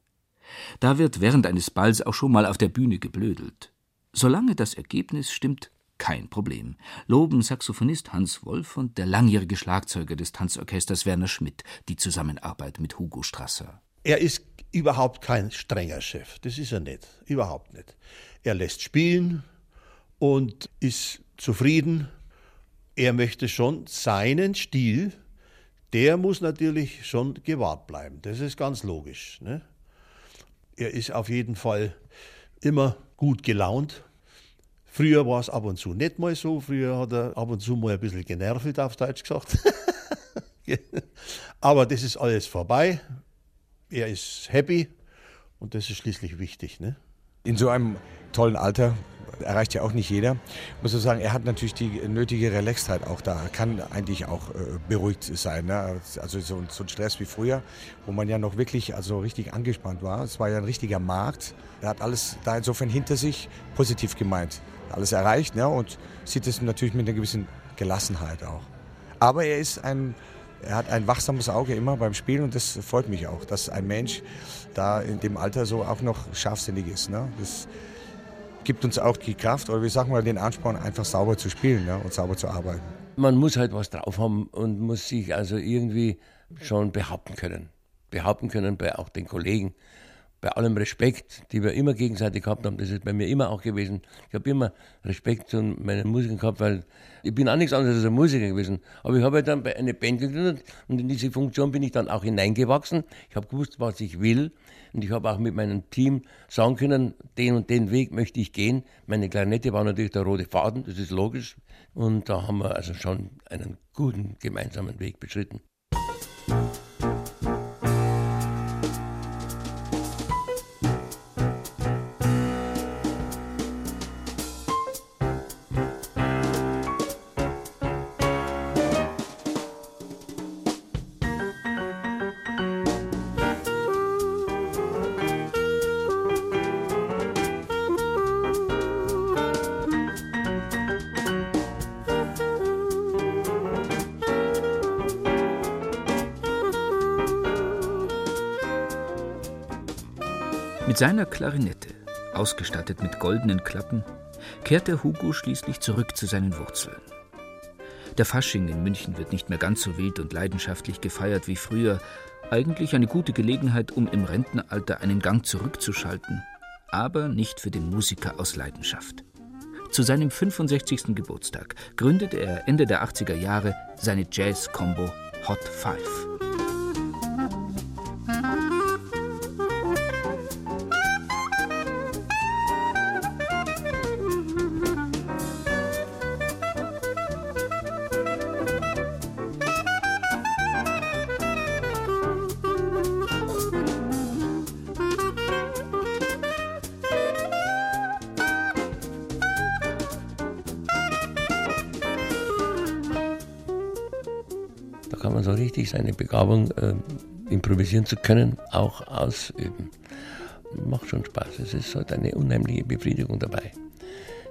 Da wird während eines Balls auch schon mal auf der Bühne geblödelt. Solange das Ergebnis stimmt, kein Problem. Loben Saxophonist Hans Wolf und der langjährige Schlagzeuger des Tanzorchesters Werner Schmidt die Zusammenarbeit mit Hugo Strasser. Er ist überhaupt kein strenger Chef. Das ist er nicht. Überhaupt nicht. Er lässt spielen und ist zufrieden. Er möchte schon seinen Stil, der muss natürlich schon gewahrt bleiben. Das ist ganz logisch. Ne? Er ist auf jeden Fall immer gut gelaunt. Früher war es ab und zu nicht mal so. Früher hat er ab und zu mal ein bisschen genervt, auf Deutsch gesagt. <laughs> Aber das ist alles vorbei. Er ist happy und das ist schließlich wichtig. Ne? In so einem tollen Alter erreicht ja auch nicht jeder. Muss ich sagen, er hat natürlich die nötige Relaxtheit auch da. Er kann eigentlich auch äh, beruhigt sein. Ne? Also so, so, ein Stress wie früher, wo man ja noch wirklich also richtig angespannt war. Es war ja ein richtiger Markt. Er hat alles da insofern hinter sich positiv gemeint. Alles erreicht ne? und sieht es natürlich mit einer gewissen Gelassenheit auch. Aber er ist ein er hat ein wachsames Auge immer beim Spielen und das freut mich auch, dass ein Mensch da in dem Alter so auch noch scharfsinnig ist. Ne? Das gibt uns auch die Kraft oder wie sagen wir den Ansporn, einfach sauber zu spielen ne? und sauber zu arbeiten. Man muss halt was drauf haben und muss sich also irgendwie schon behaupten können. Behaupten können bei auch den Kollegen bei allem Respekt, die wir immer gegenseitig gehabt haben, das ist bei mir immer auch gewesen. Ich habe immer Respekt zu meinen Musikern gehabt, weil ich bin auch nichts anderes als ein Musiker gewesen. Aber ich habe halt dann eine Band gegründet und in diese Funktion bin ich dann auch hineingewachsen. Ich habe gewusst, was ich will und ich habe auch mit meinem Team sagen können, den und den Weg möchte ich gehen. Meine Klarinette war natürlich der rote Faden, das ist logisch. Und da haben wir also schon einen guten gemeinsamen Weg beschritten. Mit seiner Klarinette, ausgestattet mit goldenen Klappen, kehrte Hugo schließlich zurück zu seinen Wurzeln. Der Fasching in München wird nicht mehr ganz so wild und leidenschaftlich gefeiert wie früher. Eigentlich eine gute Gelegenheit, um im Rentenalter einen Gang zurückzuschalten, aber nicht für den Musiker aus Leidenschaft. Zu seinem 65. Geburtstag gründete er Ende der 80er Jahre seine Jazz-Combo Hot Five. Man richtig seine Begabung äh, improvisieren zu können, auch ausüben. Macht schon Spaß. Es ist halt eine unheimliche Befriedigung dabei.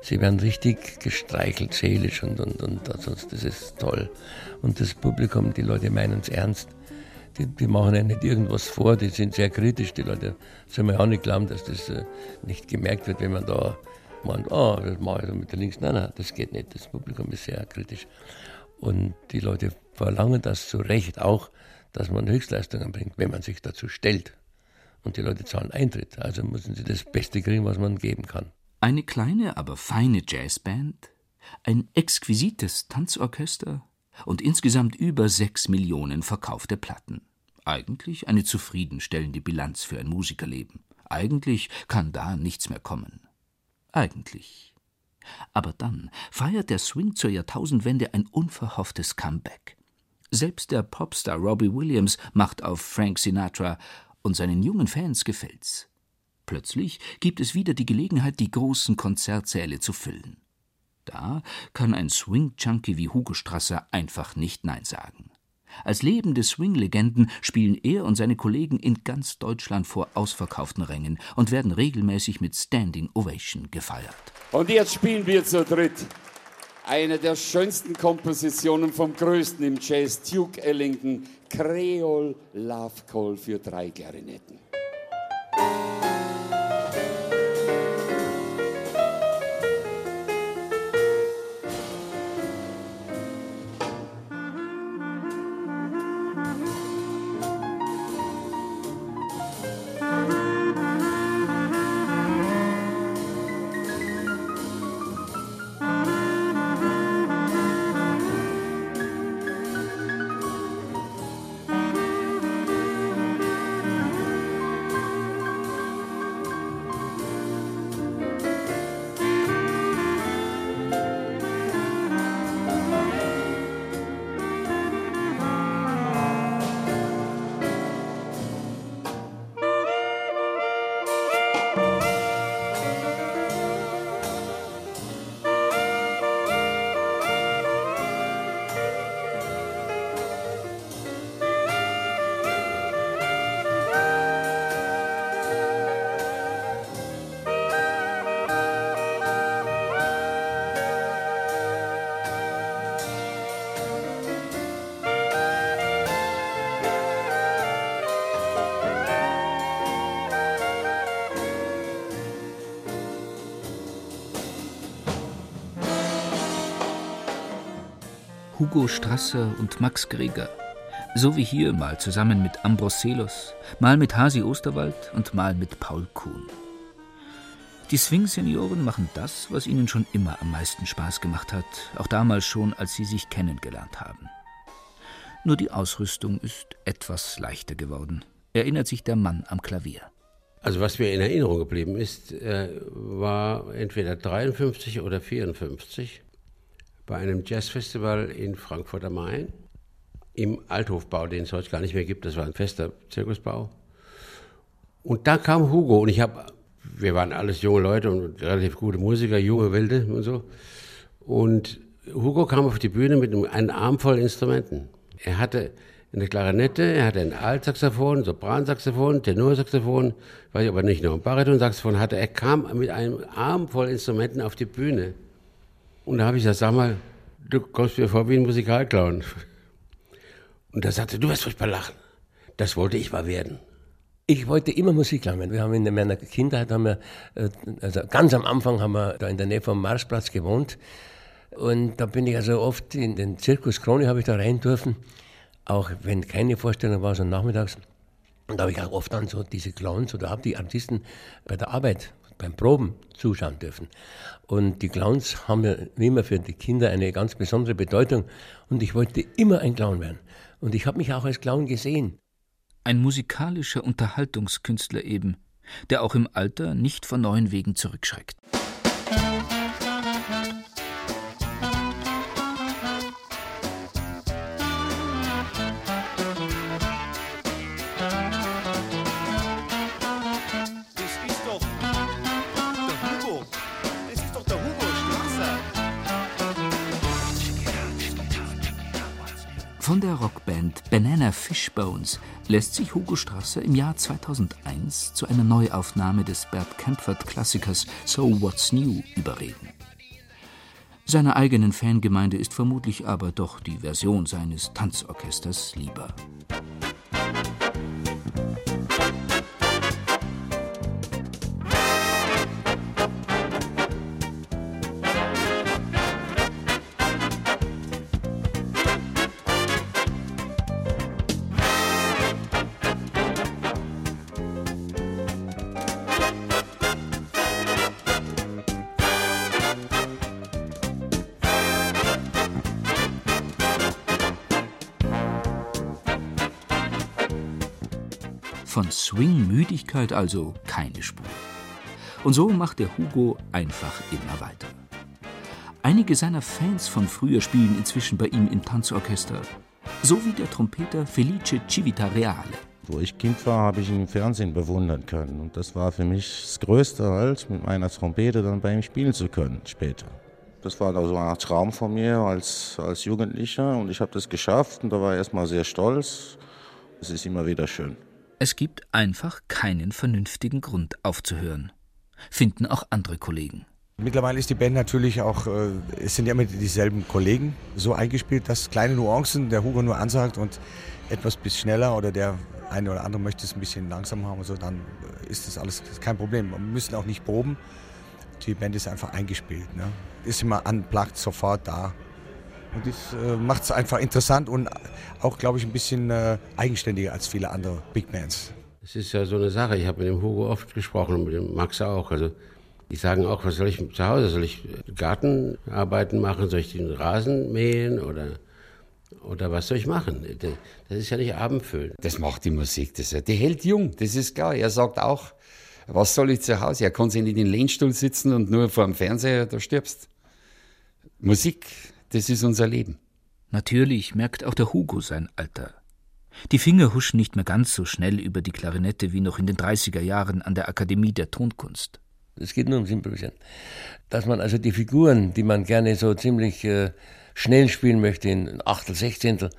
Sie werden richtig gestreichelt, seelisch und, und, und sonst, das ist toll. Und das Publikum, die Leute meinen es ernst. Die, die, machen ja nicht irgendwas vor, die sind sehr kritisch. Die Leute sollen mir auch nicht glauben, dass das äh, nicht gemerkt wird, wenn man da meint, oh, das mache ich mit der Links. Nein, nein, das geht nicht. Das Publikum ist sehr kritisch. Und die Leute verlangen das zu Recht auch, dass man Höchstleistungen bringt, wenn man sich dazu stellt. Und die Leute zahlen Eintritt. Also müssen sie das Beste kriegen, was man geben kann. Eine kleine, aber feine Jazzband, ein exquisites Tanzorchester und insgesamt über sechs Millionen verkaufte Platten. Eigentlich eine zufriedenstellende Bilanz für ein Musikerleben. Eigentlich kann da nichts mehr kommen. Eigentlich. Aber dann feiert der Swing zur Jahrtausendwende ein unverhofftes Comeback. Selbst der Popstar Robbie Williams macht auf Frank Sinatra und seinen jungen Fans gefällt's. Plötzlich gibt es wieder die Gelegenheit, die großen Konzertsäle zu füllen. Da kann ein Swing-Junkie wie Hugo Strasser einfach nicht Nein sagen. Als lebende Swing-Legenden spielen er und seine Kollegen in ganz Deutschland vor ausverkauften Rängen und werden regelmäßig mit Standing Ovation gefeiert. Und jetzt spielen wir zu dritt eine der schönsten Kompositionen vom Größten im Jazz, Duke Ellington, Creole Love Call für drei Klarinetten. Hugo Strasser und Max Greger. So wie hier mal zusammen mit Ambros Selos, mal mit Hasi Osterwald und mal mit Paul Kuhn. Die Swing-Senioren machen das, was ihnen schon immer am meisten Spaß gemacht hat, auch damals schon, als sie sich kennengelernt haben. Nur die Ausrüstung ist etwas leichter geworden, erinnert sich der Mann am Klavier. Also was mir in Erinnerung geblieben ist, äh, war entweder 53 oder 54 bei einem Jazzfestival in Frankfurt am Main im Althofbau, den es heute gar nicht mehr gibt. Das war ein fester Zirkusbau. Und da kam Hugo und ich habe, wir waren alles junge Leute und relativ gute Musiker, junge Wilde und so. Und Hugo kam auf die Bühne mit einem, Arm voll Instrumenten. Er hatte eine Klarinette, er hatte ein Altsaxophon, Sopransaxophon, Tenorsaxophon, weiß ich aber nicht nur, ein Baritonsaxophon hatte. Er kam mit einem Arm voll Instrumenten auf die Bühne. Und da habe ich gesagt, sag mal, du kommst mir vor wie ein Musikalclown. Und da sagte, du wirst furchtbar lachen. Das wollte ich mal werden. Ich wollte immer Musik lernen. Wir haben in meiner Kindheit, haben wir, äh, also ganz am Anfang haben wir da in der Nähe vom Marsplatz gewohnt. Und da bin ich also oft in den Zirkus Krone habe ich da rein dürfen. Auch wenn keine Vorstellung war, so nachmittags. Und da habe ich auch oft dann so diese Clowns oder habe die Artisten bei der Arbeit, beim Proben zuschauen dürfen. Und die Clowns haben ja wie immer für die Kinder eine ganz besondere Bedeutung. Und ich wollte immer ein Clown werden. Und ich habe mich auch als Clown gesehen. Ein musikalischer Unterhaltungskünstler eben, der auch im Alter nicht vor neuen Wegen zurückschreckt. Banana Fishbones lässt sich Hugo Strasser im Jahr 2001 zu einer Neuaufnahme des Bert Kaempfert-Klassikers So What's New überreden. Seiner eigenen Fangemeinde ist vermutlich aber doch die Version seines Tanzorchesters lieber. Von Swing-Müdigkeit also keine Spur. Und so macht der Hugo einfach immer weiter. Einige seiner Fans von früher spielen inzwischen bei ihm im Tanzorchester. So wie der Trompeter Felice Civitareale. Wo ich Kind war, habe ich ihn im Fernsehen bewundern können. Und das war für mich das Größte halt, mit meiner Trompete dann bei ihm spielen zu können später. Das war da so eine Art Traum von mir als, als Jugendlicher und ich habe das geschafft und da war ich erstmal sehr stolz. Es ist immer wieder schön. Es gibt einfach keinen vernünftigen Grund aufzuhören. Finden auch andere Kollegen. Mittlerweile ist die Band natürlich auch, äh, es sind ja immer dieselben Kollegen, so eingespielt, dass kleine Nuancen der Hugo nur ansagt und etwas bis schneller oder der eine oder andere möchte es ein bisschen langsam haben und dann ist das alles kein Problem. Wir müssen auch nicht proben. Die Band ist einfach eingespielt. Ne? Ist immer unplugged, sofort da. Und das äh, macht es einfach interessant und auch, glaube ich, ein bisschen äh, eigenständiger als viele andere Big Bands. Es ist ja so eine Sache, ich habe mit dem Hugo oft gesprochen und mit dem Max auch. Also die sagen auch, was soll ich zu Hause? Soll ich Gartenarbeiten machen? Soll ich den Rasen mähen oder, oder was soll ich machen? Das ist ja nicht abendfüllend. Das macht die Musik, das, die hält jung, das ist klar. Er sagt auch, was soll ich zu Hause? Er kann sich nicht in den Lehnstuhl sitzen und nur vor dem Fernseher, da stirbst. Musik, das ist unser Leben. Natürlich merkt auch der Hugo sein Alter. Die Finger huschen nicht mehr ganz so schnell über die Klarinette wie noch in den 30er Jahren an der Akademie der Tonkunst. Es geht nur ums Improvisieren. Dass man also die Figuren, die man gerne so ziemlich äh, schnell spielen möchte, in Achtel, Sechzehntel,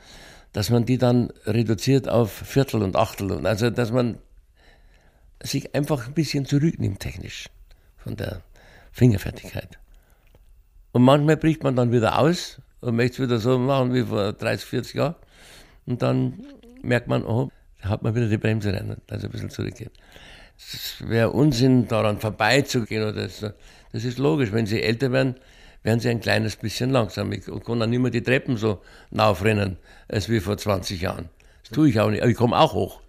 dass man die dann reduziert auf Viertel und Achtel. Und also, dass man sich einfach ein bisschen zurücknimmt technisch von der Fingerfertigkeit. Und manchmal bricht man dann wieder aus und möchte es wieder so machen wie vor 30, 40 Jahren. Und dann merkt man, oh, da hat man wieder die Bremse rein, also ein bisschen zurückgehen. Es wäre Unsinn, daran vorbeizugehen. Oder so. Das ist logisch, wenn sie älter werden, werden sie ein kleines bisschen langsam. Ich kann dann nicht mehr die Treppen so naufrennen, als wie vor 20 Jahren. Das tue ich auch nicht. Aber ich komme auch hoch.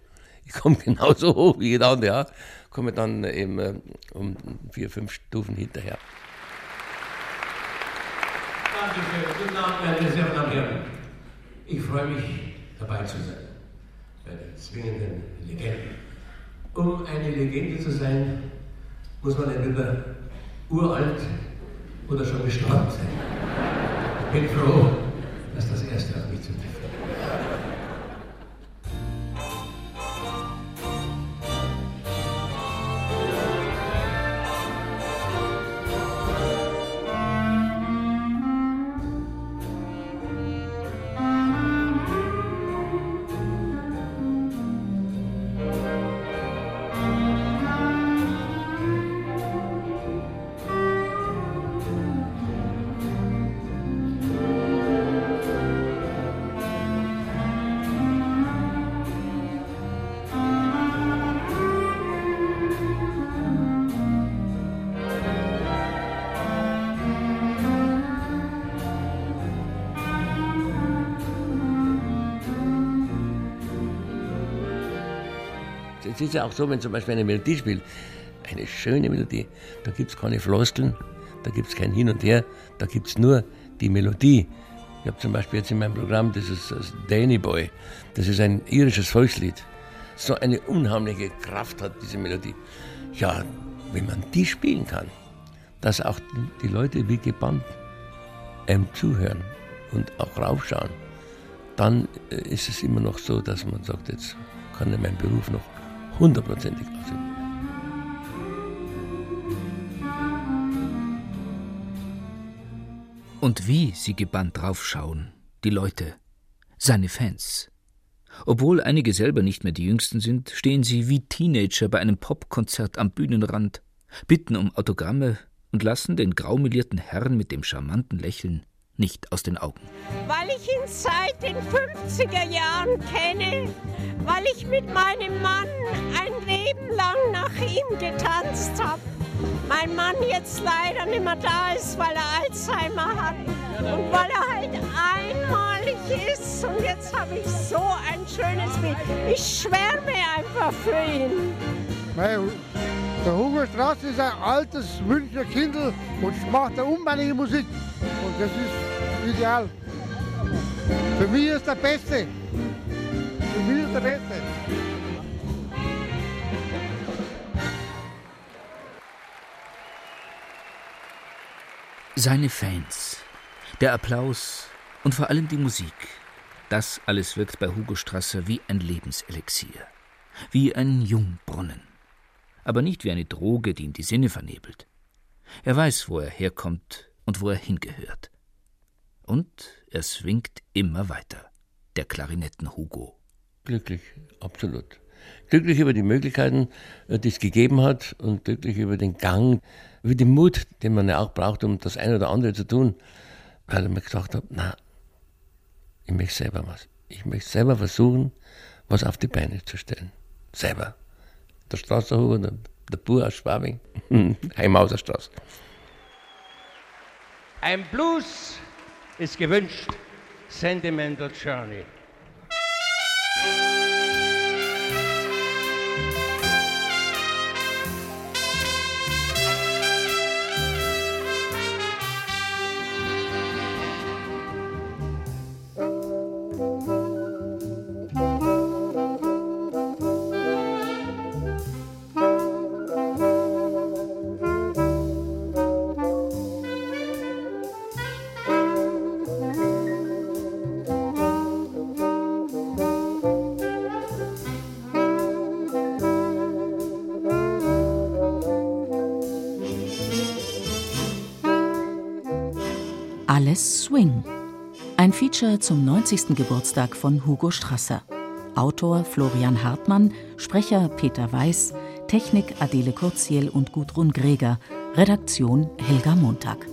Ich komme <laughs> genauso hoch wie jeder andere. Ja. Komme dann eben äh, um vier, fünf Stufen hinterher. Dankeschön. Guten Abend, meine sehr verehrten Herren. Ich freue mich, dabei zu sein. Bei den zwingenden Legenden. Um eine Legende zu sein, muss man entweder uralt oder schon gestorben sein. Ich bin froh, dass das erste auf mich Es ist ja auch so, wenn zum Beispiel eine Melodie spielt, eine schöne Melodie, da gibt es keine Floskeln, da gibt es kein Hin und Her, da gibt es nur die Melodie. Ich habe zum Beispiel jetzt in meinem Programm dieses Danny Boy, das ist ein irisches Volkslied. So eine unheimliche Kraft hat diese Melodie. Ja, wenn man die spielen kann, dass auch die Leute wie gebannt einem zuhören und auch raufschauen, dann äh, ist es immer noch so, dass man sagt, jetzt kann ich meinen Beruf noch hundertprozentig ausüben. Und wie sie gebannt draufschauen, die Leute, seine Fans. Obwohl einige selber nicht mehr die Jüngsten sind, stehen sie wie Teenager bei einem Popkonzert am Bühnenrand, bitten um Autogramme und lassen den graumelierten Herrn mit dem charmanten Lächeln nicht aus den Augen. Weil ich ihn seit den 50er Jahren kenne, weil ich mit meinem Mann ein Leben lang nach ihm getanzt habe. Mein Mann jetzt leider nicht mehr da ist, weil er Alzheimer hat und weil er halt einmalig ist. Und jetzt habe ich so ein schönes Bild. Ich schwärme einfach für ihn. Weil der Hugo Strauss ist ein altes Münchner Kindl und macht eine unbändige Musik. Und das ist ideal. Für mich ist der Beste. Für mich ist der Beste. Seine Fans, der Applaus und vor allem die Musik. Das alles wirkt bei Hugo Strasser wie ein Lebenselixier, wie ein Jungbrunnen. Aber nicht wie eine Droge, die ihm die Sinne vernebelt. Er weiß, wo er herkommt und wo er hingehört. Und er swingt immer weiter, der Klarinetten Hugo. Glücklich, absolut. Glücklich über die Möglichkeiten, äh, die es gegeben hat und glücklich über den Gang, über den Mut, den man ja auch braucht, um das eine oder andere zu tun, weil ich mir gedacht habe, na, ich möchte selber was. Ich möchte selber versuchen, was auf die Beine zu stellen. Selber. Der Straßenhuber, der, der Bur aus Schwabing, Heimhauser Straße. Ein Blues ist gewünscht. Sentimental Journey. Alles Swing. Ein Feature zum 90. Geburtstag von Hugo Strasser. Autor Florian Hartmann, Sprecher Peter Weiß, Technik Adele Kurziel und Gudrun Greger, Redaktion Helga Montag.